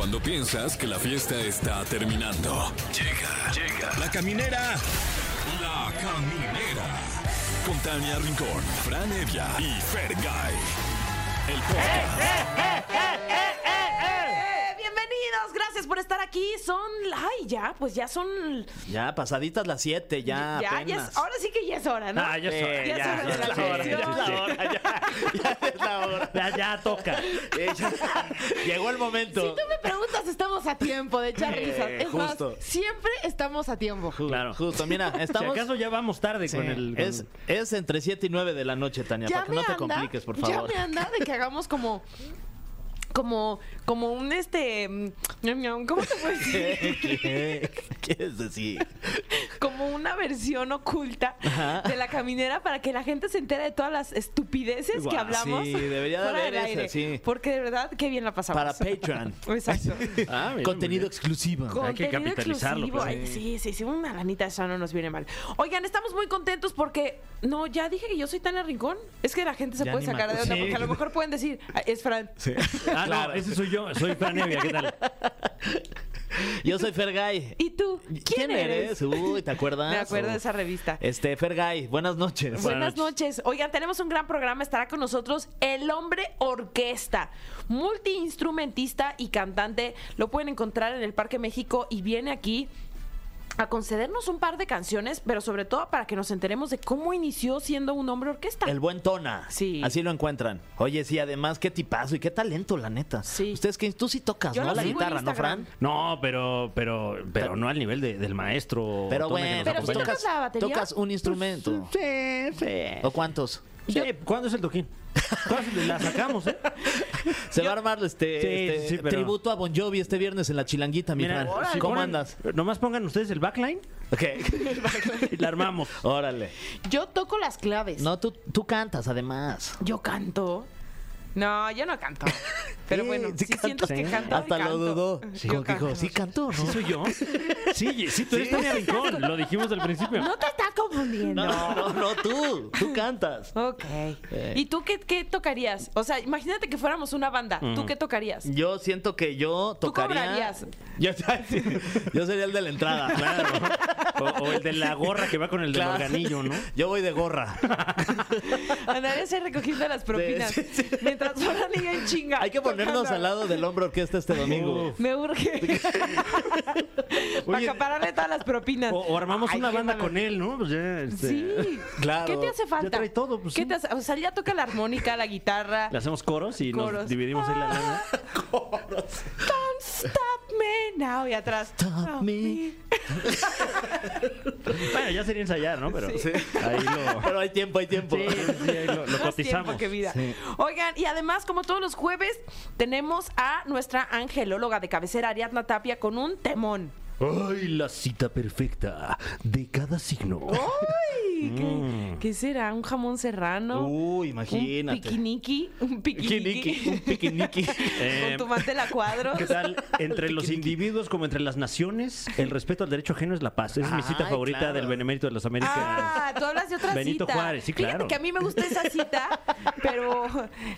Cuando piensas que la fiesta está terminando. Llega, llega. La caminera. La caminera. Con Tania Rincón, Fran Evia y Fergay. El podcast. Eh, bienvenidos, gracias por estar aquí. Son, ay, ya, pues ya son, Ya, pasaditas las 7, ya, ya, ya apenas. es- ahora sí que ya es hora, ¿no? Ah, ya es hora. Ya es hora de la hora, ya es la hora, ya, ya es la hora. Ya, ya toca. Eh, ya- Llegó el momento. Si tú me preguntas, estamos a tiempo de echar risas. Eh, Es más, justo. siempre estamos a tiempo. Claro. Justo, mira, Si estamos... acaso ya vamos tarde Sí, con el. con- es, es entre 7 y 9 de la noche, Tania, para que no te compliques, por favor. Ya me anda de que hagamos como. Como, como un este. mm, ¿Cómo te puedo decir? ¿Qué, qué quieres decir? Como una versión oculta de la caminera para que la gente se entere de todas las estupideces que hablamos. sí, debería de haber aire. sí. Porque de verdad, qué bien la pasamos. Para Patreon. Exacto. Ah, mira, Contenido exclusivo. Hay que Contenido capitalizarlo, exclusivo. pues. Ay, sí, sí, sí, una lanita eso no nos viene mal. Oigan, estamos muy contentos porque, no, ya dije que yo soy Tania Rincón. Es que la gente se Ya puede sacar de onda porque a lo Sí. mejor pueden decir, "Ah, es Fran. bien. Ah, no, ese soy yo. Soy Fran Evia, ¿qué tal? Yo soy Fergay. ¿Y tú? ¿Quién, eres? Uy, ¿te acuerdas? Me acuerdo de esa revista. Este, Fergay, buenas noches. Buenas Buenas noches. Oigan, tenemos un gran programa. Estará con nosotros el hombre orquesta, multiinstrumentista y cantante. Lo pueden encontrar en el Parque México y viene aquí a concedernos un par de canciones, pero sobre todo para que nos enteremos de cómo inició siendo un hombre orquesta. El buen Tona. Sí. Así lo encuentran. Oye, sí, además, qué tipazo y qué talento, la neta. Sí. Ustedes que tú sí tocas, Yo ¿no? La guitarra, ¿no. Fran? No, pero, pero, pero no al nivel de- del maestro. Pero Tona que bueno, nos Pero pues acompaña. tocas la batería. tocas un instrumento. Sí, sí. ¿O cuántos? Sí, ¿Cuándo es el toquín? ¿Cuándo la sacamos, eh? Se va a armar este, Sí, este sí, sí, pero- tributo a Bon Jovi este viernes en la Chilanguita, mi Mira, ¿Cómo ponen- andas? Nomás pongan ustedes el backline Ok. y la armamos. Órale. Yo toco las claves. No, tú, tú cantas, además. Yo canto. No, yo no canto. Pero Sí, bueno, sí si sientes cantas. que canto, Hasta lo dudó. Sí, Como que dijo, sí canto, ¿Sí ¿no? soy yo? Sí, sí, tú eres Tania Rincón. Lo dijimos al principio. No te estás confundiendo. No, no, no, tú. Tú cantas. Ok. Eh. ¿Y tú qué, qué tocarías? O sea, imagínate que fuéramos una banda. ¿Tú qué tocarías? Yo siento que yo Tú tocaría. cobrarías. Yo, yo sería el de la entrada. Claro. O, o el de la gorra que va con el del organillo, ¿no? Yo voy de gorra. Andarías ahí recogiendo las propinas. Sí, sí, sí. Mientras fuera niña en chinga. Hay que ponernos tocando. al lado del hombre orquesta este domingo. Me urge. Para Oye, acapararle todas las propinas. O, o armamos Ay, una banda con él, ¿no? Ya, este, Sí. Claro. ¿Qué te hace falta? Ya trae todo, pues ¿Qué sí. te hace? O sea, ya toca la armónica, la guitarra. Le hacemos coros y Coros. nos dividimos ahí la lana. Don't stop me now. Y atrás. Stop me. Bueno, ya sería ensayar, ¿no? Pero Sí. ahí lo... Pero hay tiempo, hay tiempo. Sí, sí, ahí lo, lo cotizamos. tiempo que vida. Sí. Oigan, y además, como todos los jueves, tenemos a nuestra angelóloga de cabecera, Ariadna Tapia, con un temón. Ay, la cita perfecta de cada signo. ¡Ay! ¿Qué, Mm. qué será? ¿Un jamón serrano? Uy, ¿Un imagínate. piquiniqui? ¿Un piquiniqui? Piquiniqui, un piquiniqui. Eh, ¿Con tu mantel a cuadros? ¿Qué tal? Entre los individuos como entre las naciones, el respeto al derecho ajeno es la paz. Es mi cita Ay, favorita claro. del Benemérito de las Américas. Ah, tú hablas de otra Benito cita. Juárez, sí, Fíjate claro. que a mí me gusta esa cita, pero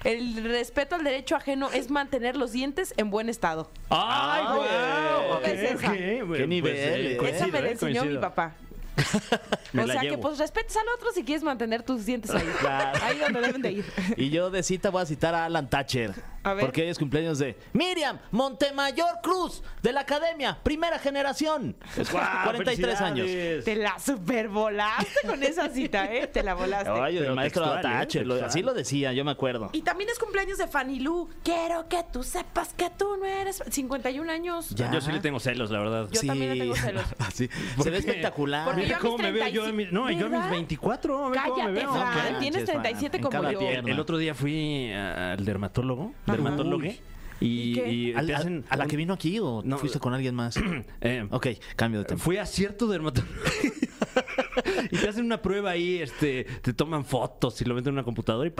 el respeto al derecho ajeno es mantener los dientes en buen estado. ¡Ay, Ay, guau! ¿cómo ves ¿Qué nivel, eh? coincido, Esa me la eh, enseñó mi papá. Me o la sea que pues respetes al otro si quieres mantener tus dientes ahí. Claro. Ahí donde deben de ir. Y yo de cita voy a citar a Alan Thatcher. A ver. Porque hoy es cumpleaños de Miriam Montemayor Cruz, de la Academia, primera generación. ¡Guau! 43 años. Te la supervolaste con esa cita, ¿eh? Te la volaste. Ay, el Pero maestro textual, ¿eh? Lo- Textual. así lo decía, yo me acuerdo. Y también es cumpleaños de Fanny Lu. Quiero que tú sepas que tú no eres 51 años. Ya. Yo sí le tengo celos, la verdad. Yo también le tengo celos. Así. ¿Por Se ve espectacular. Porque Mira a cómo me veo yo en mis, no, yo a mis ¿verdad? 24. ve cómo me Cállate, veo. Fran. No Tienes manches, Fran, 37 en como yo. pierna. El otro día fui a- al dermatólogo. Dermatólogo, y, ¿Y qué? y ¿Al- te a, hacen a la un- que vino aquí o No, fuiste con alguien más? eh, ok, cambio de tema. Fui a cierto dermatólogo. y te hacen una prueba ahí, este, te toman fotos y lo meten en una computadora y,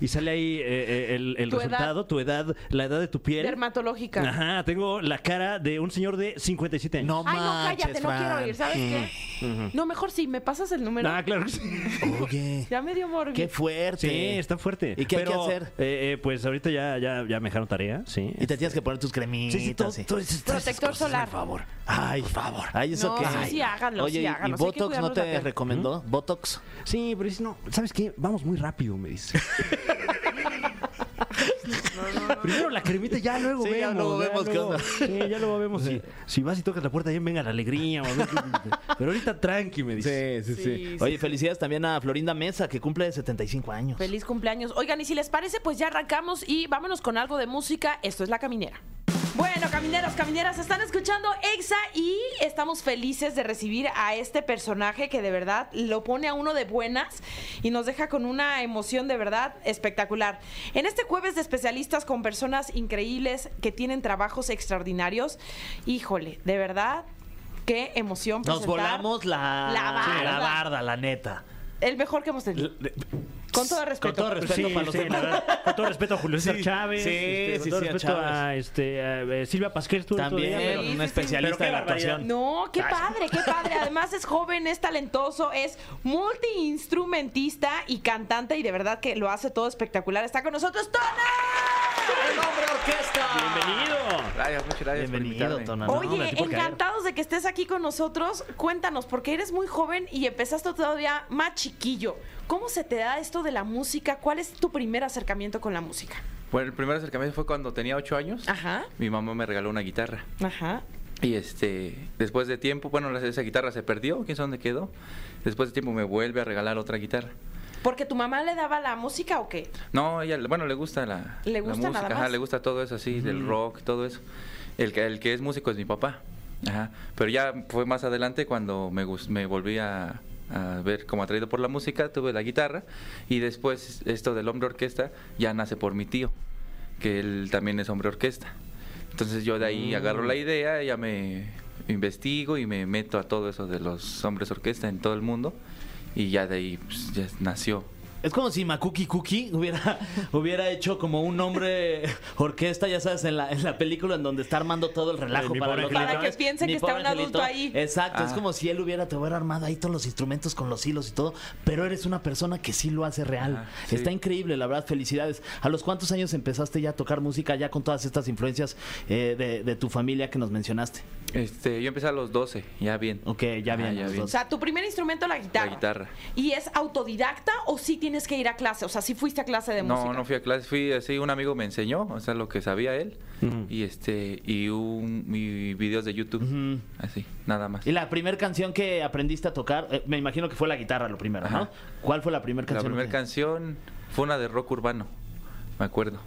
y sale ahí eh, eh, el, el Tu resultado, tu edad, la edad de tu piel. Dermatológica. Ajá, tengo la cara de un señor de 57 años. No Ay, no, manches, cállate, no quiero oír, ¿sabes qué? No, mejor sí, me pasas el número. Ah, claro que sí. Oye, Ya me dio morgue. qué fuerte. Sí, está fuerte. ¿Y qué hay que Pero, hacer? eh, eh, pues ahorita ya, ya, ya me dejaron tarea, sí. Y te tienes que poner tus cremitas. Sí, sí, todo, sí. todo esas- todas esas Protector cosas, solar. Por favor. Ay, por favor. Ay, eso No, que. sí, sí, háganlo, Oye, sí, ¿y- háganlo. ¿y Sí hay que Botox no cuidarnos la te piel. recomendó? ¿Botox? Sí, pero dice, no, ¿sabes qué? Vamos muy rápido, me dice. Primero la cremita, ya luego Sí, ya vemos. luego vemos qué luego- onda. Sí, ya luego vemos si, si vas y tocas la puerta, ya venga la alegría. o a ver qué- pero ahorita tranqui, me dice. sí, sí. Sí, Oye, felicidades también a Florinda Mesa, que cumple 75 años. Feliz cumpleaños. Oigan, y si les parece, pues ya arrancamos y vámonos con algo de música. Esto es La Caminera. Bueno, camineros, camineras, están escuchando Exa y estamos felices de recibir a este personaje que de verdad lo pone a uno de buenas y nos deja con una emoción de verdad espectacular. En este jueves de especialistas con personas increíbles que tienen trabajos extraordinarios, híjole, de verdad, qué emoción. Nos presentar volamos la, La barda. la barda, la neta. El mejor que hemos tenido. Con todo respeto. Con todo respeto Sí, para los sí, demás. la verdad, con todo respeto a Julio César Sí, Chávez, sí, este, con todo a respeto a, este, a, eh, Silvia otro También, pero- Sí, sí, una sí. especialista de la actuación. No, qué padre, qué padre. Además es joven, es talentoso, es multiinstrumentista y cantante y de verdad que lo hace todo espectacular. Está con nosotros Tona. ¡El hombre orquesta! Bienvenido. Gracias, muchas gracias Bienvenido, por invitarme. Tona. No, Oye, encantados de que estés aquí con nosotros. Cuéntanos, porque eres muy joven y empezaste todavía más chiquillo. ¿Cómo se te da esto de la música? ¿Cuál es tu primer acercamiento con la música? Bueno, el primer acercamiento fue cuando tenía ocho años. Ajá, Mi mamá me regaló una guitarra. ajá. Y este, después de tiempo, bueno, esa guitarra se perdió, quién sabe dónde quedó. Después de tiempo me vuelve a regalar otra guitarra. ¿Porque tu mamá le daba la música o qué? No, ella, bueno, le gusta la, ¿Le la gusta nada música, ajá, le gusta todo eso así, del rock, todo eso. El que, el que es músico es mi papá. Ajá. Pero ya fue más adelante cuando me, me volví a, a ver como atraído por la música, tuve la guitarra y después esto del hombre orquesta ya nace por mi tío, que él también es hombre orquesta. Entonces yo de ahí agarro la idea, ya me investigo y me meto a todo eso de los hombres orquesta en todo el mundo y ya de ahí pues, ya nació. Es como si Makuki Cookie hubiera, hubiera hecho como un hombre orquesta, ya sabes, en la, en la película en donde está armando todo el relajo para los. Para que piense Mi que está un adulto ahí. Exacto, es Ah. como si él hubiera, te hubiera armado ahí todos los instrumentos con los hilos y todo, pero eres una persona que sí lo hace real. Sí. Está increíble, la verdad, felicidades. ¿A los cuántos años empezaste ya a tocar música, ya con todas estas influencias eh, de, de tu familia que nos mencionaste? Este, yo empecé a los 12, ya bien. Ok, ya bien. ya los bien. O sea, tu primer instrumento la guitarra. La guitarra. ¿Y es autodidacta o sí tienes que ir a clase? O sea, sí fuiste a clase de música. No, no fui a clase, fui así, un amigo me enseñó, o sea, lo que sabía él. Y este, y un, y videos de YouTube, así, nada más. Y la primera canción que aprendiste a tocar, eh, me imagino que fue la guitarra lo primero, ¿no? ¿Cuál fue la primera La canción? primera que- canción fue una de rock urbano, me acuerdo.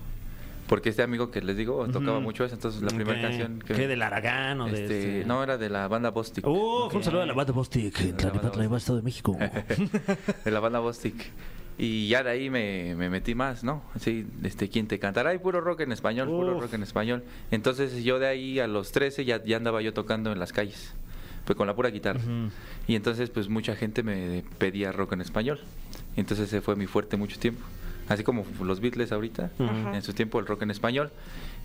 Porque este amigo que les digo tocaba mucho eso, entonces la primera canción que... ¿Qué del Aragán o de este, este? No, era de la banda Bostic. Uh, fue un saludo a la banda Bostic, en La banda Tlalipatla, Bostic. Estado de México. de la banda Bostic. Y ya de ahí me, me metí más, ¿no? Sí, este, ¿quién te cantará? Y puro rock en español, puro rock en español. Entonces yo de ahí a los 13 ya, ya andaba yo tocando en las calles, pues con la pura guitarra. Y entonces pues mucha gente me pedía rock en español. Entonces ese fue mi fuerte mucho tiempo. Así como los Beatles ahorita, en su tiempo el rock en español.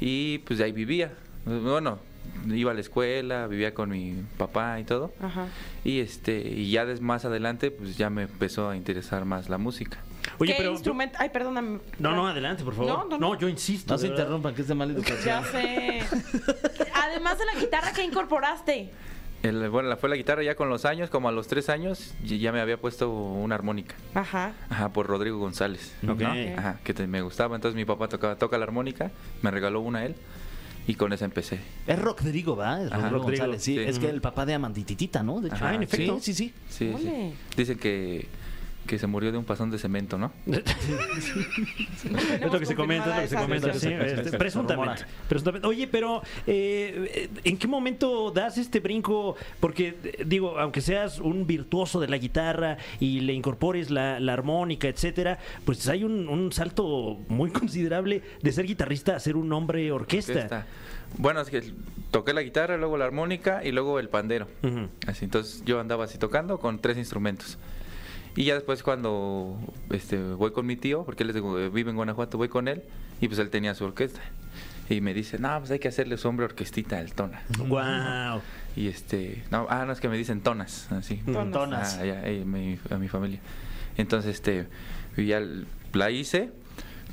Y pues de ahí vivía. Bueno, iba a la escuela, vivía con mi papá y todo. Ajá. Y este y ya des- más adelante pues ya me empezó a interesar más la música. Oye, ¿Qué pero. instrumento? Ay, perdóname. No, no, adelante, por favor. No, no, no. yo insisto. No se verdad. interrumpan, que es de mala educación. Ya sé. Además de la guitarra que incorporaste. El- bueno, la- fue la guitarra ya con los años, como a los tres años, ya me había puesto una armónica. Ajá. Ajá, por Rodrigo González. Ok. ¿no? Ajá, que te- me gustaba. Entonces mi papá tocaba, toca la armónica, me regaló una a él, y con esa empecé. Es Rodrigo, ¿va? Es Ajá, Rodrigo González, sí. sí. Es que el papá de Amandititita, ¿no? De hecho. Ajá, en efecto. Sí, sí, sí. Sí, sí. Ole. Dicen que, que se murió de un pasón de cemento, ¿no? Es lo que se comenta, es lo que se comenta, sí, este, presuntamente, presuntamente. Oye, pero eh, ¿en qué momento das este brinco? Porque, digo, aunque seas un virtuoso de la guitarra y le incorpores la, la armónica, etcétera, pues hay un, un salto muy considerable de ser guitarrista a ser un hombre orquesta. Orquesta. Bueno, es que toqué la guitarra, luego la armónica y luego el pandero. Así, entonces yo andaba así tocando con tres instrumentos. Y ya después cuando este, voy con mi tío, porque él es de- vive en Guanajuato, voy con él y pues él tenía su orquesta. Y me dice, no, pues hay que hacerle su hombre orquestita al tona. Wow. Y este, no, ah, no, es que me dicen tonas, así. Tonas. Tonas. Ah, ya, eh, mi- a mi familia. Entonces, este, ya la hice,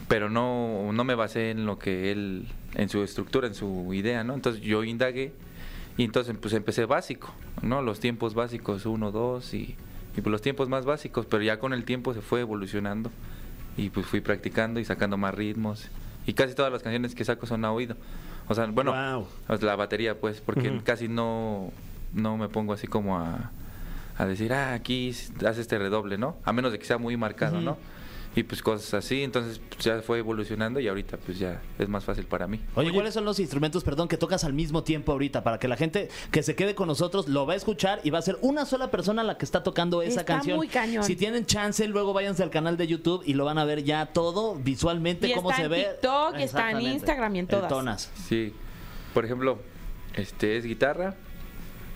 pero no, no me basé en lo que él, en su estructura, en su idea, ¿no? Entonces yo indagué y entonces pues empecé básico, ¿no? Los tiempos básicos, uno, dos y, y pues los tiempos más básicos, pero ya con el tiempo se fue evolucionando y pues fui practicando y sacando más ritmos y casi todas las canciones que saco son a oído. O sea, bueno, Wow. la batería, pues, porque casi no, no me pongo así como a, a decir, ah, aquí hace este redoble, ¿no? A menos de que sea muy marcado, ¿no? Y pues cosas así, entonces pues, ya fue evolucionando y ahorita pues ya es más fácil para mí. Oye, ¿cuáles son los instrumentos, perdón, que tocas al mismo tiempo ahorita? Para que la gente que se quede con nosotros lo va a escuchar y va a ser una sola persona la que está tocando esa Está canción. muy cañón. Si tienen chance, luego váyanse al canal de YouTube y lo van a ver ya todo visualmente, Y cómo está se en ve. TikTok, y está en. Instagram y en todas. Tonas. Sí, por ejemplo, este es guitarra,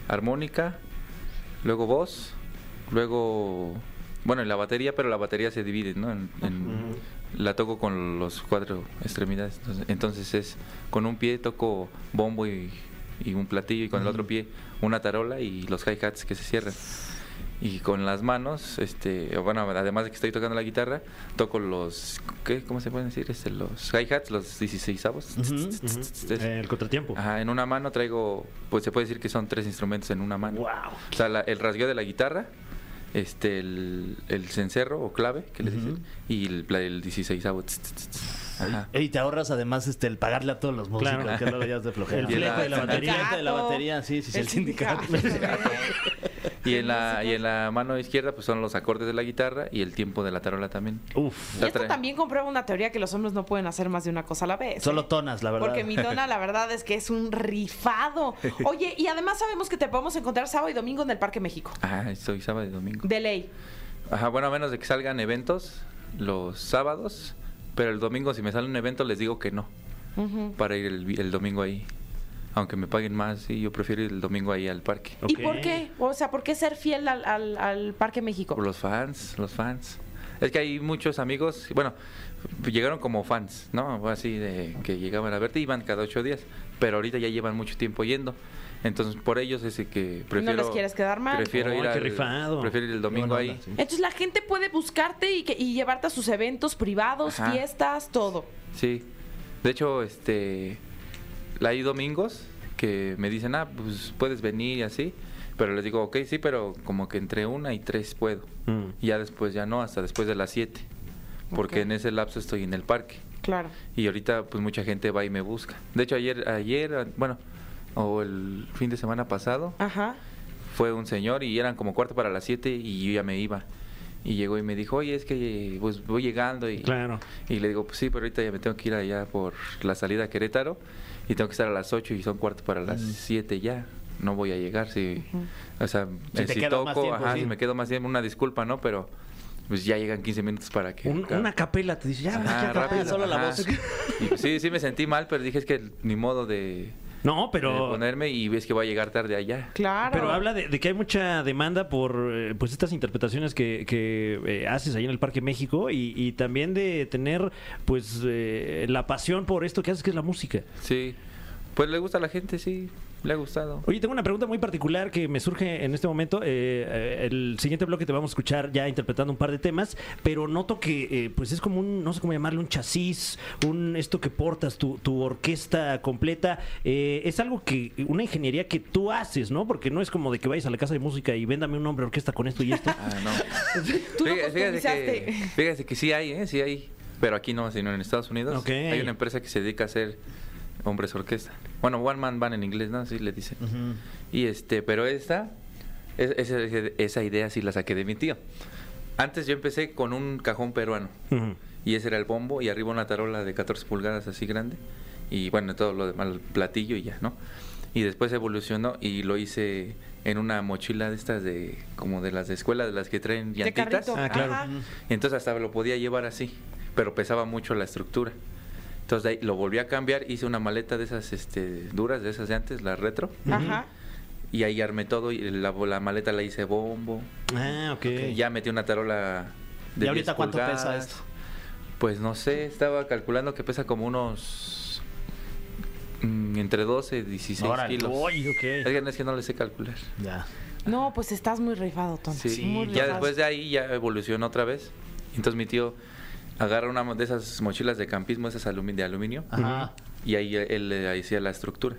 armónica, luego voz, luego, bueno, en la batería, pero la batería se divide, ¿no? En- en- La toco con los cuatro extremidades, entonces, entonces es con un pie toco bombo y, y un platillo y con el otro pie una tarola y los hi-hats que se cierran. Y con las manos, este, bueno, además de que estoy tocando la guitarra, toco los, ¿qué? ¿Cómo se pueden decir? Este, los hi-hats, los 16 avos. Ujú. El contratiempo. Ajá, en una mano traigo, pues se puede decir que son tres instrumentos en una mano. Wow. O sea, la- el rasgueo de la guitarra, este, el, el cencerro o clave, que les dicen, y el, el 16 avo. tss, tss, tss. Ajá. Y te ahorras además este el pagarle a todos los músicos, Claro. que luego ya es de flojera. El Y fleco de la batería. El de la batería, sí, sí, sí, el, sindicato. Y en la y en la mano izquierda pues son los acordes de la guitarra y el tiempo de la tarola también. Uf. Y esto también comprueba una teoría que los hombres no pueden hacer más de una cosa a la vez. Solo ¿eh? tonas, la verdad. Porque mi tona, la verdad es que es un rifado. Oye, y además sabemos que te podemos encontrar sábado y domingo en el Parque México. Ah, estoy sábado y domingo. De ley. Ajá, bueno, a menos de que salgan eventos los sábados, pero el domingo si me sale un evento les digo que no, para ir el, domingo ahí. Aunque me paguen más, sí, yo prefiero ir el domingo ahí al parque. ¿Y por qué? O sea, ¿por qué ser fiel al, al- al Parque México? Por los fans, los fans. Es que hay muchos amigos, bueno, llegaron como fans, ¿no? Así de que llegaban a verte, iban cada ocho días, pero ahorita ya llevan mucho tiempo yendo. Entonces, por ellos es el que prefiero... les quieres quedar mal. Prefiero ir qué al, rifado. Prefiero ir el domingo ahí. onda, sí. Entonces la gente puede buscarte y, que- y llevarte a sus eventos privados, Ajá. fiestas, todo. Sí. De hecho, este hay domingos que me dicen, "Ah, pues puedes venir y así." Pero les digo, ok, sí, pero como que entre una y tres puedo. Mm. Y ya después ya no, hasta después de las siete. Porque en ese lapso estoy en el parque. Claro. Y ahorita pues mucha gente va y me busca. De hecho ayer, ayer, bueno, o el fin de semana pasado, Ajá. fue un señor y eran como cuarto para las 7 y yo ya me iba. Y llegó y me dijo, oye, es que pues voy llegando y, Claro. y le digo, pues sí, pero ahorita ya me tengo que ir allá por la salida a Querétaro y tengo que estar a las 8 y son cuarto para las 7 ya. No voy a llegar si, o sea, Si eh, te si queda toco, más tiempo, ajá, sí. si me quedo más tiempo, una disculpa, ¿no? Pero pues ya llegan 15 minutos para que... Un- una capela, te dice, ya, Ajá, ya, capela. solo la voz. Y, pues, sí, sí me sentí mal, pero dije es que ni modo de, No, de pero... ponerme y ves que va a llegar tarde allá. Claro. Pero habla de, de que hay mucha demanda por eh, pues estas interpretaciones que, que, eh, haces ahí en el Parque México y, y también de tener pues eh, la pasión por esto que haces que es la música. Sí, pues le gusta a la gente, sí, le ha gustado. Oye, tengo una pregunta muy particular que me surge en este momento. Eh, eh, el siguiente bloque te vamos a escuchar ya interpretando un par de temas, pero noto que eh, pues es como un, no sé cómo llamarle, un chasis, un esto que portas, tu, tu orquesta completa. Eh, es algo que, una ingeniería que tú haces, ¿no? Porque no es como de que vayas a la casa de música y véndame un nombre de orquesta con esto y esto. Ah, no. Tú lo Fíjate- fíjate, customizaste. que, fíjate que sí hay, ¿eh? Sí hay. Pero aquí no, sino en Estados Unidos. Ok. Hay una empresa que se dedica a hacer hombres orquesta. Bueno, one man band en inglés, ¿no? Así le dicen. Ujú. Y este, pero esta, es- esa, esa idea sí la saqué de mi tío. Antes yo empecé con un cajón peruano. Ujú. Y ese era el bombo y arriba una tarola de 14 pulgadas así grande. Y bueno, todo lo demás, el platillo y ya, ¿no? Y después evolucionó y lo hice en una mochila de estas de, como de las de escuela, de las que traen llantitas. Ah, claro. Ajá. Entonces hasta lo podía llevar así, pero pesaba mucho la estructura. Entonces de ahí lo volví a cambiar, hice una maleta de esas este, duras, de esas de antes, las retro. Ajá. y ahí armé todo y la, la maleta la hice bombo. Ah, ok. Ya metí una tarola de ¿Y ahorita 10 cuánto pesa esto? Pues no sé, estaba calculando que pesa como unos mm, entre 12 y 16 Órale. kilos. Uy. Es que no- es que no le sé calcular. Ya. No, pues estás muy rifado, Tona. Sí, Muy ya rifado. después de ahí ya evolucionó otra vez. Entonces mi tío agarra una de esas mochilas de campismo, esas alumi- de aluminio, Ajá. y ahí él le hacía la estructura.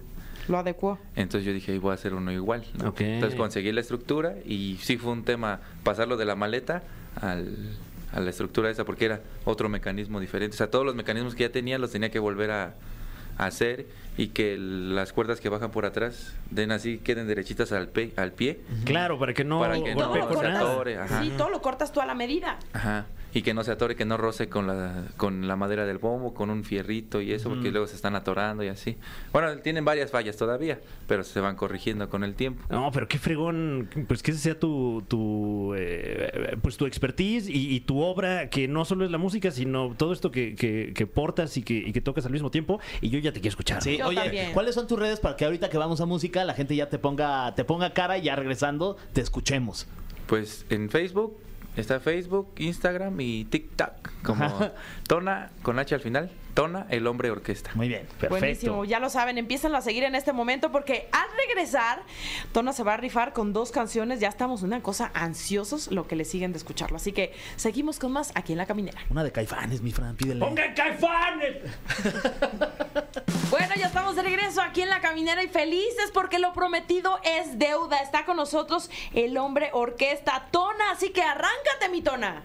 Lo adecuó. Entonces yo dije, "Ahí voy a hacer uno igual. ¿no? Ok. Entonces conseguí la estructura y sí fue un tema pasarlo de la maleta al, a la estructura esa porque era otro mecanismo diferente. O sea, todos los mecanismos que ya tenía los tenía que volver a, a hacer y que el- las cuerdas que bajan por atrás den así, queden derechitas al, pe- al pie. Claro, para que no Para que no cortas. ajá. Sí, todo lo cortas tú a la medida. Ajá. Y que no se atore, que no roce con la, con la madera del bombo, con un fierrito y eso, porque luego se están atorando y así. Bueno, tienen varias fallas todavía, pero se van corrigiendo con el tiempo. No, pero qué fregón, pues que ese sea tu, tu eh, pues tu expertise y, y tu obra, que no solo es la música, sino todo esto que, que- que portas y que, y que tocas al mismo tiempo. Y yo ya te quiero escuchar. Sí, Yo oye, también. ¿cuáles son tus redes para que ahorita que vamos a música la gente ya te ponga, te ponga cara y ya regresando te escuchemos? Pues en Facebook, está Facebook, Instagram y TikTok, como. Tona, con H al final, Tona, el hombre orquesta. Muy bien, perfecto. Buenísimo, ya lo saben, empiezan a seguir en este momento porque al regresar, Tona se va a rifar con dos canciones, ya estamos una cosa ansiosos lo que le siguen de escucharlo. Así que seguimos con más aquí en La Caminera. Una de Caifanes, mi Fran, pídele. ¡Pongan caifanes! Bueno, ya estamos de regreso aquí en La Caminera y felices porque lo prometido es deuda. Está con nosotros el hombre orquesta Tona, así que arráncate mi Tona.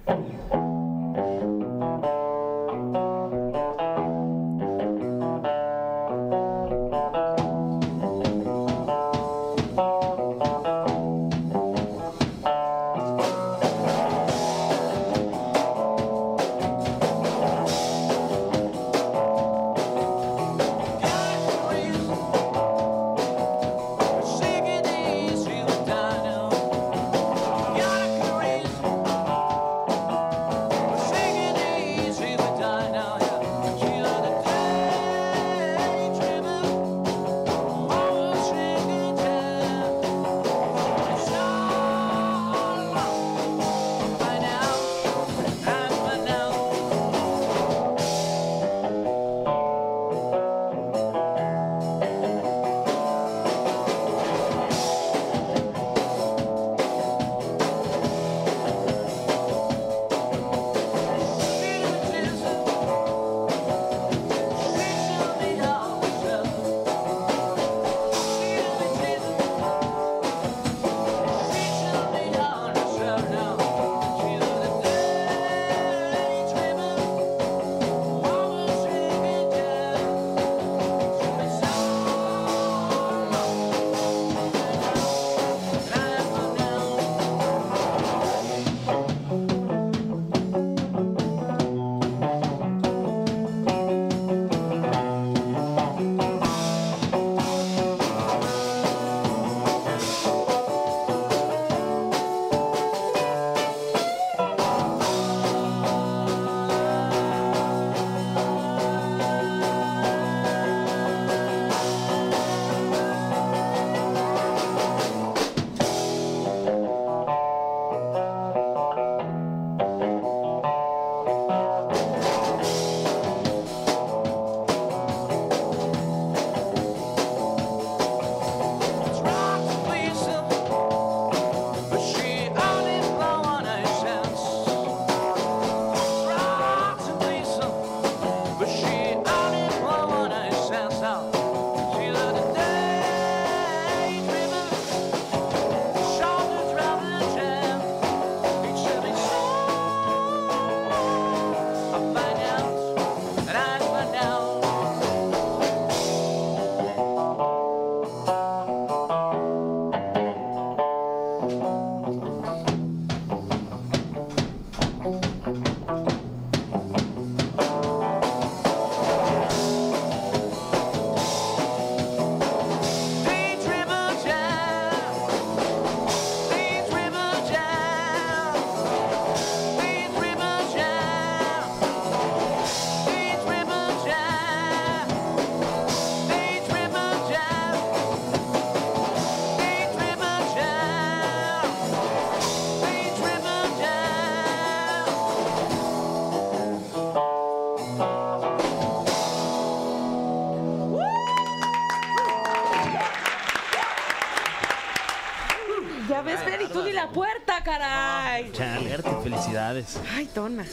Felicidades. Ay, tona.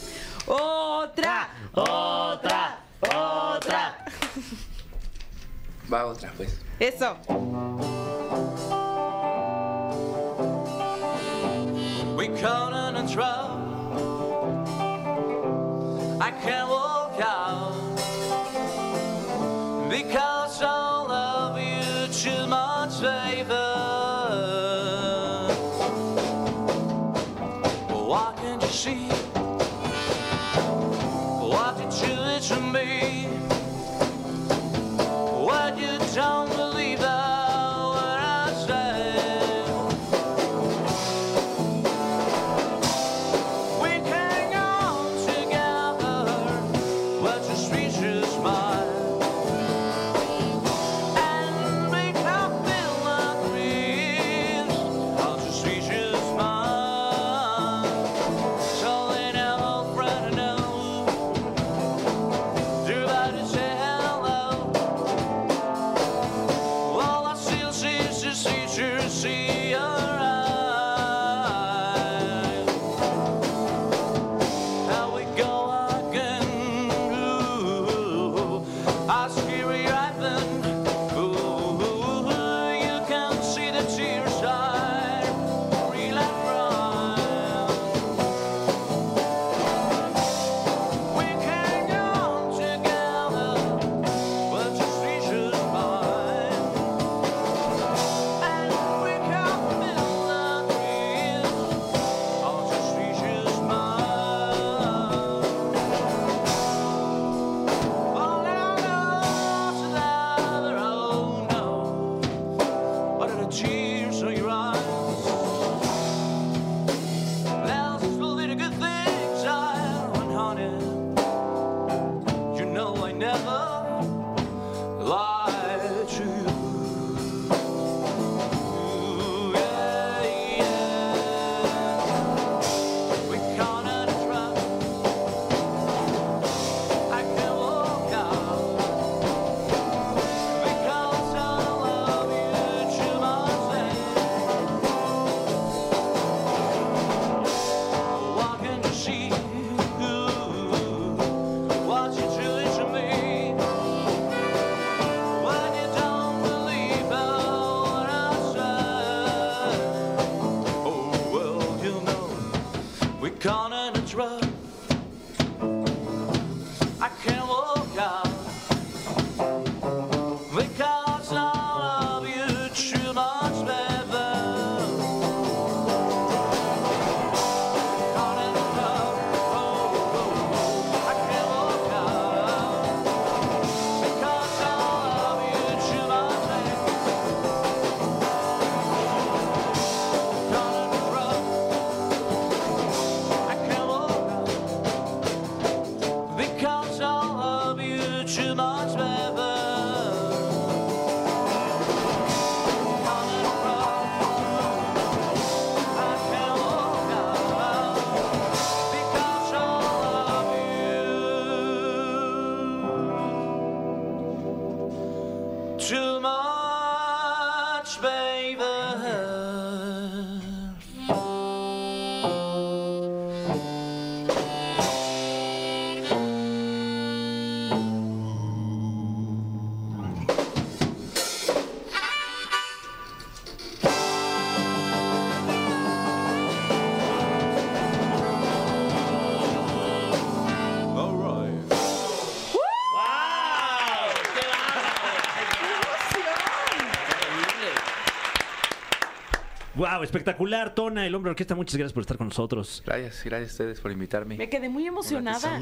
Otra, ah, otra, otra. Va otra, pues. Eso. We caught in a trap. I can't walk out. Austria, Ivan. Espectacular, Tona, el hombre orquesta. Muchas gracias por estar con nosotros. Gracias, gracias a ustedes por invitarme. Me quedé muy emocionada.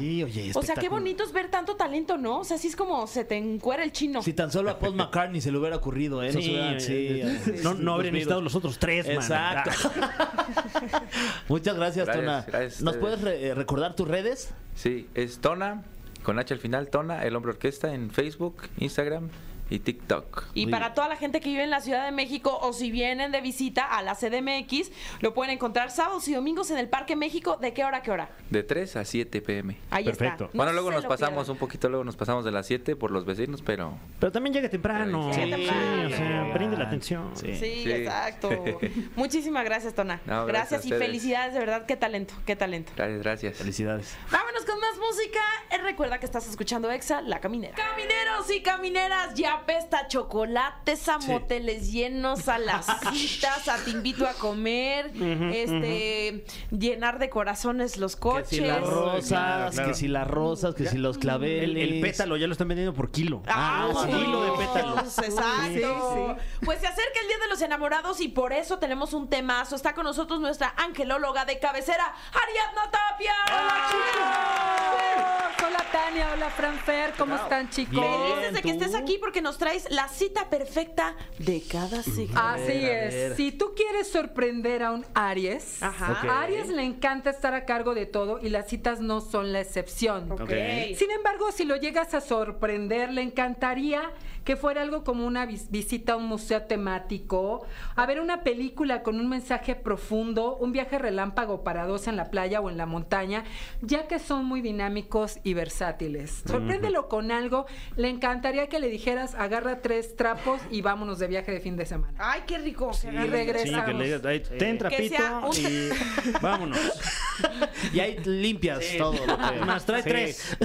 O sea, qué bonito es ver tanto talento, ¿no? O sea, así es como se te encuera el chino. Si tan solo a Paul McCartney se le hubiera ocurrido, ¿eh? Sí, no, sí, eh, eh, no, no habrían estado los otros tres, man. Exacto. Muchas gracias, Tona. Gracias ¿Nos puedes eh, recordar tus redes? Sí, es Tona, con H al final, Tona, el hombre orquesta en Facebook, Instagram y TikTok. Y Muy para bien. toda la gente que vive en la Ciudad de México o si vienen de visita a la CDMX, lo pueden encontrar sábados y domingos en el Parque México. ¿De qué hora a qué hora? De 3 a 7 pm. Ahí Perfecto. está. No bueno, luego nos pasamos pierdan. un poquito, luego nos pasamos de las 7 por los vecinos, pero Pero también llega temprano. Sí, Sí, temprano. o sea, brinde la atención. Sí. Sí, Sí. exacto. Muchísimas gracias, Tona. No, gracias gracias y felicidades, de verdad. Qué talento, qué talento. gracias, gracias. Felicidades. Vámonos con más música. Eh, Recuerda que estás escuchando Exa, la caminera. Camineros y camineras, ya apesta chocolates, a moteles llenos, a las citas, a te invito a comer, este, llenar de corazones los Que coches. si las rosas, Claro, claro. que si las rosas, que si los claveles. El, el pétalo ya lo están vendiendo por kilo. Ah, sí. Kilo de pétalos. Exacto. Pues se acerca el Día de los Enamorados y por eso tenemos un temazo. Está con nosotros nuestra angelóloga de cabecera, Ariadna Tapia. Hola Tania, hola Franfer, ¿cómo están chicos? Felices de que estés aquí porque nos traes la cita perfecta de cada signo. Así ver, es. Si tú quieres sorprender a un Aries, Ajá. A Aries le encanta estar a cargo de todo y las citas no son la excepción. Ok. Sin embargo, si lo llegas a sorprender, le encantaría que fuera algo como una vis- visita a un museo temático, a ver una película con un mensaje profundo, un viaje relámpago para dos en la playa o en la montaña, ya que son muy dinámicos y versátiles. Sorpréndelo con algo, le encantaría que le dijeras, agarra tres trapos y vámonos de viaje de fin de semana. Ay, qué rico. Y Sí, regresamos. que le digas, "Ay, ten trapito un- y vámonos. Y ahí limpias todo. lo que- Más trae Sí. tres.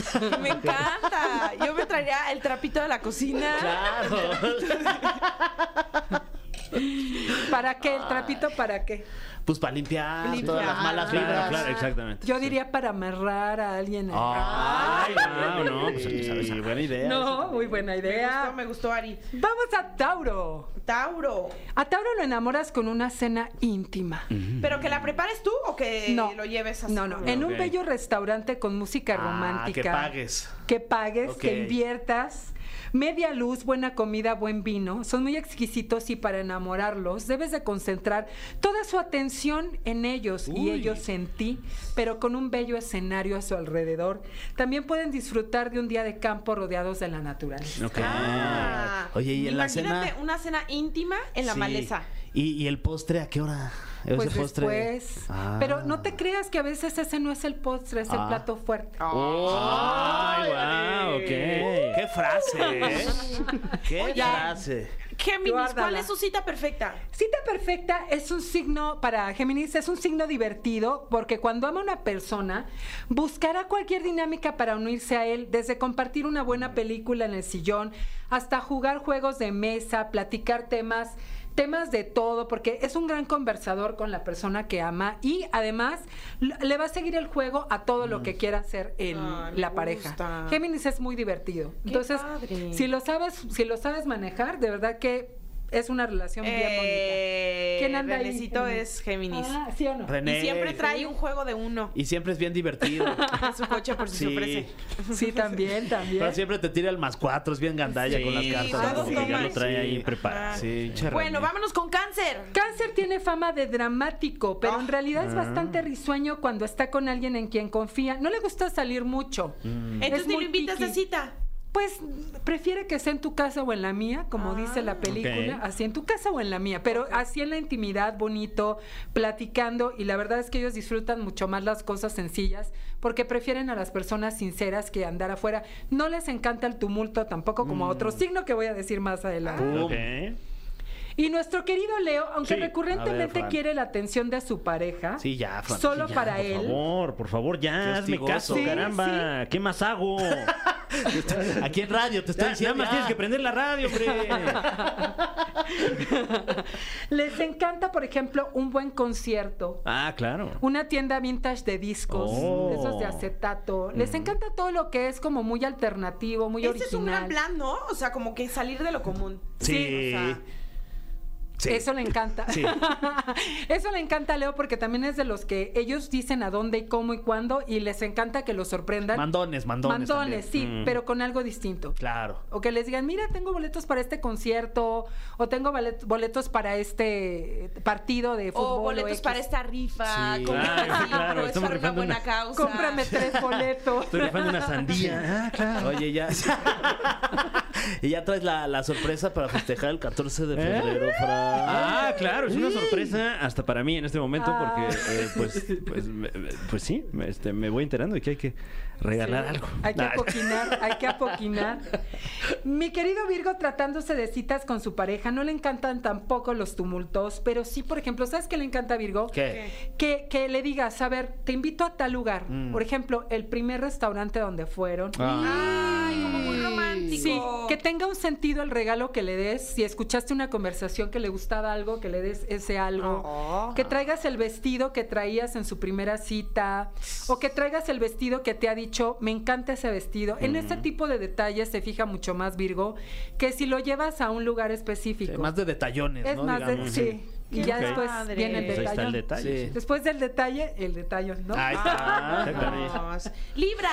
Me encanta. Yo me traería el trapito de la cocina. Claro. ¿Para qué? ¿El trapito para qué? Pues para limpiar, Limpiar. todas las malas Claro, vibras. claro, exactamente. Yo diría para amarrar a alguien. Ay, Ay, no, no, pues sí, sabes, buena idea. No, muy buena Me gustó, idea. me gustó, Ari. Vamos a Tauro. Tauro. A Tauro lo enamoras con una cena íntima. ¿Pero que la prepares tú o que No. lo lleves así? No, no, en un bello restaurante con música Ah, romántica. que pagues. Que pagues, que inviertas. Media luz, buena comida, buen vino. Son muy exquisitos y para enamorarlos debes de concentrar toda su atención en ellos y ellos en ti, pero con un bello escenario a su alrededor. También pueden disfrutar de un día de campo rodeados de la naturaleza. Ok. Ah, Oye, ¿y en la imagínate cena? una cena íntima en la Sí. maleza. ¿Y, y el postre a qué hora? ¿Ese Pues postre? después. Ah. Pero no te creas que a veces ese no es el postre, es el Ah. plato fuerte. Ay, wow, ok. ¡Qué frase! ¿eh? ¡Qué Oye. frase! Géminis, ¿cuál es su cita perfecta? Cita perfecta es un signo, para Géminis, es un signo divertido porque cuando ama a una persona, buscará cualquier dinámica para unirse a él, desde compartir una buena película en el sillón hasta jugar juegos de mesa, platicar temas temas de todo, porque es un gran conversador con la persona que ama y además le va a seguir el juego a todo lo que quiera hacer el- Ay, me la pareja. gusta. Géminis es muy divertido. Entonces, padre. si lo sabes, si lo sabes manejar, de verdad que es una relación bien bonita. Eh, ¿Quién anda ahí? Es Géminis. Ah, ¿sí o no? René. Y siempre trae un juego de uno Y siempre es bien divertido. su coche por si se Sí. ofrece. Sí, también, también. Pero siempre te tira el más cuatro, es bien gandalla con las cartas. todos ya lo trae ahí preparado. Sí, che, Bueno, vámonos con cáncer. Cáncer tiene fama de dramático, pero en realidad es bastante risueño cuando está con alguien en quien confía. No le gusta salir mucho. Entonces Es ni lo invitas picky. cita. Pues prefiere que sea en tu casa o en la mía, como dice la película, Ok. así en tu casa o en la mía, pero así en la intimidad, bonito, platicando, y la verdad es que ellos disfrutan mucho más las cosas sencillas, porque prefieren a las personas sinceras que andar afuera. No les encanta el tumulto tampoco, como a otro signo que voy a decir más adelante. Y nuestro querido Leo, aunque Sí. Recurrentemente ver, quiere la atención de su pareja, Sí, ya, Fran, solo sí, ya, para Por él. favor, por favor, ya hazme caso, Sí, caramba. ¿Qué más hago? Aquí en radio te estoy Ya, diciendo. nada más ya. tienes que prender la radio, hombre. Les encanta, por ejemplo, un buen concierto. ah, claro. Una tienda vintage de discos, Oh. esos de acetato. Les encanta todo lo que es como muy alternativo, muy Ese original. es un gran plan, ¿no? O sea, como que salir de lo común. Sí. o sea, Sí. Eso le encanta. Sí. Eso le encanta a Leo porque también es de los que ellos dicen a dónde y cómo y cuándo y les encanta que los sorprendan. Mandones, mandones. Mandones, también. sí, Mm. pero con algo distinto. Claro. O que les digan, mira, tengo boletos para este concierto, o tengo bolet- boletos para este partido de fútbol. O boletos X. para esta rifa. Sí. Claro, claro, es estamos para una buena una- causa. Cómprame tres boletos. Estoy rifando una sandía. Ah, claro. Oye, ya. Y ya traes la, la sorpresa para festejar el 14 de febrero, Fran. Ah, claro, es una sorpresa hasta para mí en este momento porque, Ah. eh, pues, pues, me- pues sí, me- este, me voy enterando de que hay que regalar algo. Hay que apoquinar, hay que apoquinar. Mi querido Virgo, tratándose de citas con su pareja, no le encantan tampoco los tumultos, pero sí, por ejemplo, ¿sabes qué le encanta a Virgo? ¿Qué? Que, que le digas, a ver, te invito a tal lugar. Mm. Por ejemplo, el primer restaurante donde fueron. Ay, como muy romántico. Sí, que tenga un sentido el regalo que le des. Si escuchaste una conversación que le gustaba algo, que le des ese algo. Oh. Que traigas el vestido que traías en su primera cita. O que traigas el vestido que te ha dicho, me encanta ese vestido. En este tipo de detalles se fija mucho más Virgo que si lo llevas a un lugar específico. Sí, más de detallones, es ¿no? más de. Sí. Y ya después viene el pues ahí está el detalle. detalle. Sí. Después del detalle, el detalle, ¿no? Ahí está. Vamos. Libra.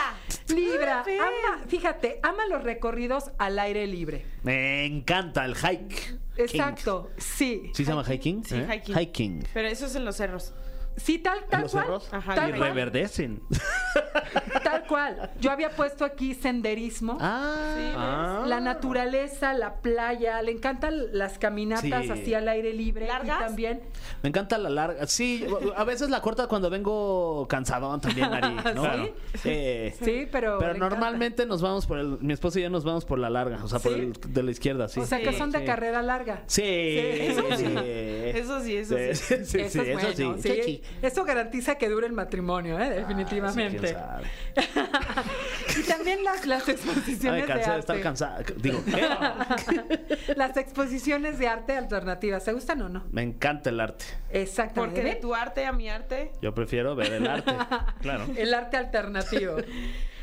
Libra, Fe. ama, fíjate, ama los recorridos al aire libre. Me encanta el hike. Exacto, sí. ¿Sí se llama hiking? Sí, ¿Eh? hiking. Hiking. Pero eso es en los cerros. Sí, tal, tal los cual. cerros? Ajá, tal, Y y cual reverdecen. tal cual. Yo había puesto aquí senderismo. Ah. La naturaleza, la playa, le encantan las caminatas Sí. así al aire libre. ¿Largas? Y también. Me encanta la larga. Sí, a veces la corta cuando vengo cansadón también, Ari. ¿no? ¿Sí? Sí. Sí, pero. Pero encanta. normalmente nos vamos por el. Mi esposo y yo nos vamos por la larga, o sea, por el de la izquierda, sí. O sea que son de carrera larga. Sí, Eso sí. Eso sí, eso sí. Sí, sí, eso sí, es eso bueno. sí. sí. Eso garantiza que dure el matrimonio, ¿eh? definitivamente. quién sabe. y también las, las Ay, exposiciones de cansado de arte. estar cansada. Digo, ¿qué? Las exposiciones de arte alternativas, ¿te gustan o no? Me encanta el arte. Exactamente. Porque de tu arte a mi arte. Yo prefiero ver el arte. Claro. El arte alternativo.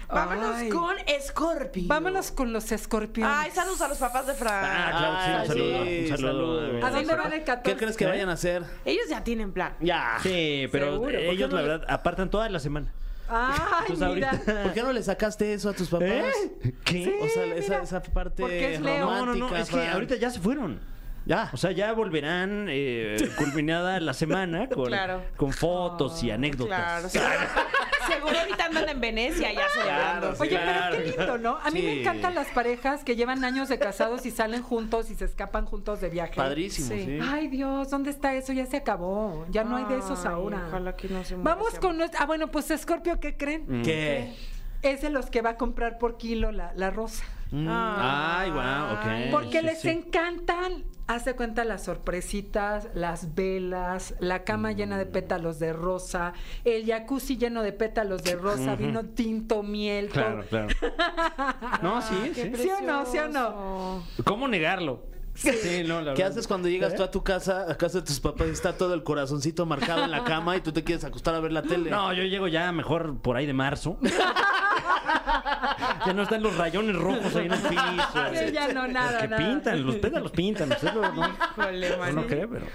Vámonos Ay. con Scorpio. Vámonos con los escorpiones. Ay, saludos a los papás de Fran. Ah, claro, sí, un Ay, saludo. sí, un saludo. saludos. ¿A dónde van el 14? ¿Qué crees que ¿Eh? vayan a hacer? Ellos ya tienen plan. Ya. Sí, pero Seguro, ¿por qué ellos, no la verdad, apartan toda la semana. Ay, Entonces, mira. ahorita- ¿Por qué no le sacaste eso a tus papás? ¿Eh? ¿Qué? O sea, Sí, esa, esa parte porque es Leo. No, no, romántica. no, es que Fran. ahorita ya se fueron. Ya. O sea, ya volverán eh, culminada la semana con, Claro. con fotos y Claro. anécdotas. Seguro, ahorita andan en Venecia ya celebrando. sí, Oye, claro. pero qué lindo, ¿no? A mí me encantan las parejas que llevan años de casados y salen juntos y se escapan juntos de viaje. Padrísimo, Sí. sí. Ay, Dios, ¿dónde está eso? Ya se acabó. Ya no hay de esos ahora. ojalá que no se muera Vamos con nuestra... Ah, bueno, pues Scorpio, ¿qué creen? Mm. ¿Qué? Es de los que va a comprar por kilo la, la rosa. Mm. Ay, guau, ok. Porque sí, les sí. encantan, hace cuenta, las sorpresitas, las velas, la cama llena de pétalos de rosa, el jacuzzi lleno de pétalos de rosa, vino tinto, miel. Claro, todo. claro. No, sí, sí. ¿Sí o no? ¿Sí o no? ¿Cómo negarlo? Sí, no, la ¿Qué verdad. haces cuando llegas ¿Eh? tú a tu casa, a casa de tus papás y está todo el corazoncito marcado en la cama y tú te quieres acostar a ver la tele? No, yo llego ya mejor por ahí de marzo. ya no están los rayones rojos ahí en el piso. Ya no, nada, Que nada. pintan, los pétalos pintan. Usted no, no, Híjole, no, maní. no cree, pero.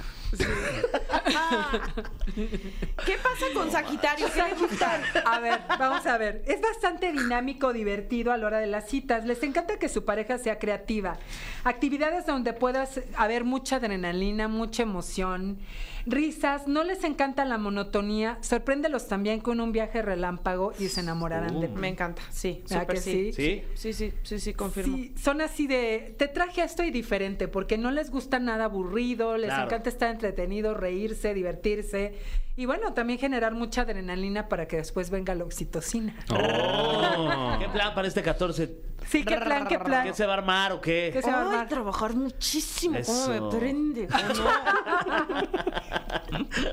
¿Qué pasa con Sagitario? ¿Qué le gusta? A ver, vamos a ver. Es bastante dinámico, divertido a la hora de las citas. Les encanta que su pareja sea creativa. Actividades donde puedas haber mucha adrenalina, mucha emoción, risas. No les encanta la monotonía. Sorpréndelos también con un viaje relámpago y se enamorarán de Me encanta, sí, ¿Verdad súper que sí. sí? Sí, sí, sí, sí, confirmo. Sí, son así de, te traje esto y diferente, porque no les gusta nada aburrido, les Claro. encanta estar entretenido, reírse, divertirse y bueno, también generar mucha adrenalina para que después venga la oxitocina. Oh. ¿Qué plan para este 14? Sí, qué plan, qué plan. ¿Qué se va a armar o qué? ¿Qué se va a Ay, armar? trabajar muchísimo, cómo me prende. cómo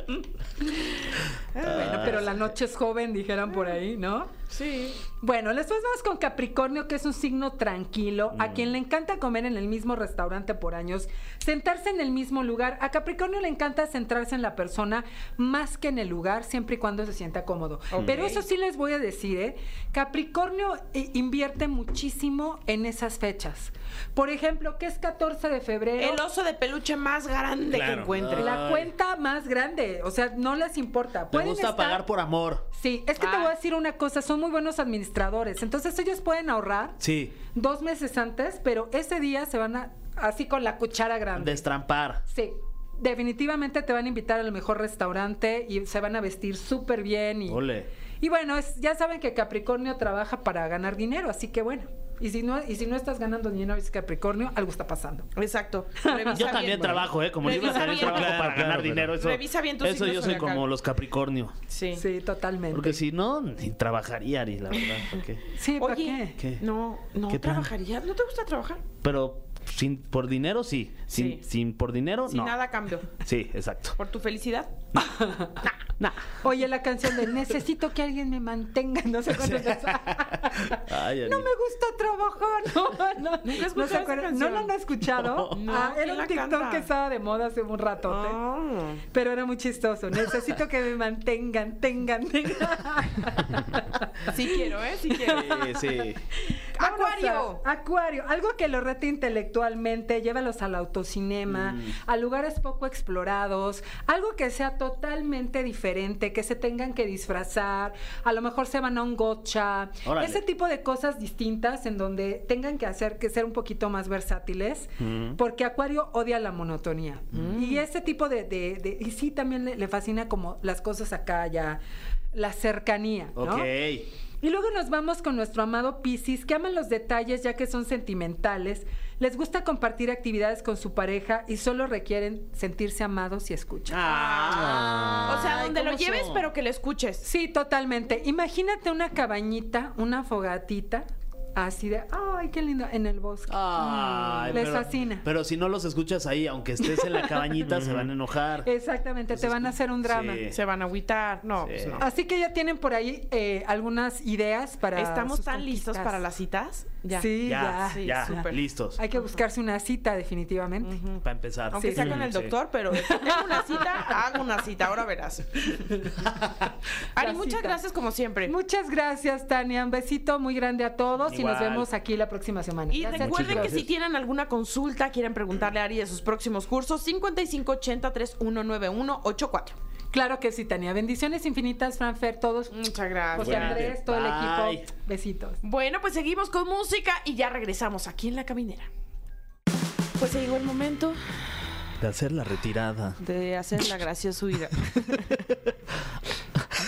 no. Bueno, pero la noche es joven, dijeran por ahí, ¿no? Sí. Bueno, después vamos con Capricornio, que es un signo tranquilo, a quien le encanta comer en el mismo restaurante por años, sentarse en el mismo lugar. A Capricornio le encanta centrarse en la persona más que en el lugar, siempre y cuando se sienta cómodo. Pero eso sí les voy a decir, ¿eh? Capricornio eh, invierte muchísimo en esas fechas. Por ejemplo, que es 14 de febrero. El oso de peluche más grande que Claro. encuentre. La cuenta más grande, o sea, no les importa. Te Pueden gusta estar- pagar por amor. Sí, es que te Ah. voy a decir una cosa, son muy buenos administradores, entonces ellos pueden ahorrar Sí. dos meses antes, pero ese día se van a, así con la cuchara grande. Destrampar. Sí, definitivamente te van a invitar al mejor restaurante y se van a vestir súper bien. Y, Ole. y bueno, es, ya saben que Capricornio trabaja para ganar dinero, así que bueno. Y si no, y si no estás ganando dinero, eres Capricornio, algo está pasando. Exacto. Revisa Yo también bien. trabajo, ¿eh? Como Revisa libro también trabajo Claro, para ganar dinero. Eso, Revisa bien tu Eso yo soy como los Capricornio. Sí. Sí, totalmente. Porque si no, ni trabajaría, Ari, la verdad. Sí, ¿para Oye, qué? ¿Qué? no, no trabajarías. ¿No te gusta trabajar? Pero sin, por dinero, sí. Sin, Sí. sin por dinero, Sin no. nada cambio. Sí, exacto. ¿Por tu felicidad? Nah. Oye, la canción de Necesito que alguien me mantenga, no sé cuándo. Ay. No me gusta trabajar. No, no. ¿No, escuchado se acuerdan? ¿No la han escuchado? No. Ah, ¿quién era un TikTok canta? que estaba de moda hace un ratote. Ah. Pero era muy chistoso. Necesito que me mantengan, tengan, tengan. Sí quiero, ¿eh? Sí quiero. Sí, sí. Acuario. a- Acuario. Algo que lo rete intelectualmente, llévalos al autocinema, Mm. a lugares poco explorados, algo que sea totalmente diferente, que se tengan que disfrazar, a lo mejor se van a un gotcha, Órale. ese tipo de cosas distintas en donde tengan que hacer que ser un poquito más versátiles, Mm. porque Acuario odia la monotonía. Y ese tipo de, de- de- y sí también le, le fascina como las cosas acá ya, la cercanía, ¿no? Ok. Y luego nos vamos con nuestro amado Piscis, que aman los detalles ya que son sentimentales, les gusta compartir actividades con su pareja y solo requieren sentirse amados y escuchados. Ah. o sea, donde lo ¿cómo lleves, son? pero que lo escuches. Sí, totalmente. Imagínate una cabañita, una fogatita, así de, ay, qué lindo, en el bosque. Ay, Les pero- fascina. Pero si no los escuchas ahí, aunque estés en la cabañita, se van a enojar. Exactamente, te van a hacer un drama. Sí. Se van a agüitar. No, pues no. Así que ya tienen por ahí eh, algunas ideas para. ¿Estamos sus tan listos para las citas? Ya. Sí, Ya, ya. sí, ya, súper. listos. Hay que buscarse una cita, definitivamente. Para empezar. Aunque Sí. sea con el Sí. doctor, pero si tengo una cita, hago una cita, ahora verás. Ari, muchas gracias como siempre. Muchas gracias, Tania. Un besito muy grande a todos y nos vemos aquí la próxima semana. Y Gracias. recuerden que si tienen alguna consulta, quieren preguntarle a Ari de sus próximos cursos, 5580-319184. Claro que sí, Tania. Bendiciones infinitas, Franfer, todos. Muchas gracias. José Andrés, todo el Bye. equipo. Besitos. Bueno, pues seguimos con música y ya regresamos aquí en La Caminera. Pues se llegó el momento De hacer la retirada. de hacer la graciosa huida.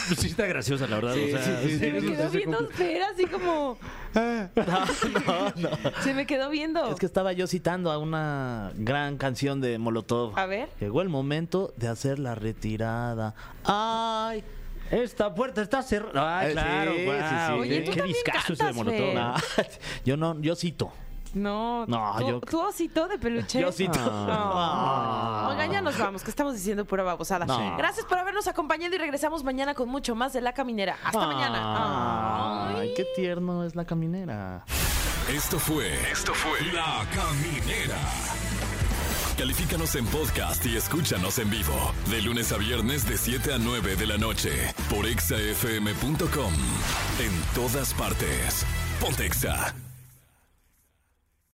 Pues sí está graciosa, la verdad. Sí, o sea, sí, sí, Se me quedó viendo Fer así como... Se me quedó viendo. Es que estaba yo citando a una gran canción de Molotov. A ver. Llegó el momento de hacer la retirada. Ay. Esta puerta está cerrada. Ah, claro, sí, guau. sí, sí. Oye, tú Qué también discazo ese de cantas, Molotov. No, yo no, yo cito. No, No, tú, yo- tú osito de peluche. Yo cito. No. Oigan, ya nos vamos, que estamos diciendo pura babosada. No. Gracias por habernos acompañado y regresamos mañana con mucho más de La Caminera. Hasta mañana. Ay, qué tierno es la caminera. Esto fue. Esto fue. La Caminera. Califícanos en podcast y escúchanos en vivo. De lunes a viernes, de 7 a 9 de la noche. Por exafm.com. En todas partes. Pontexa.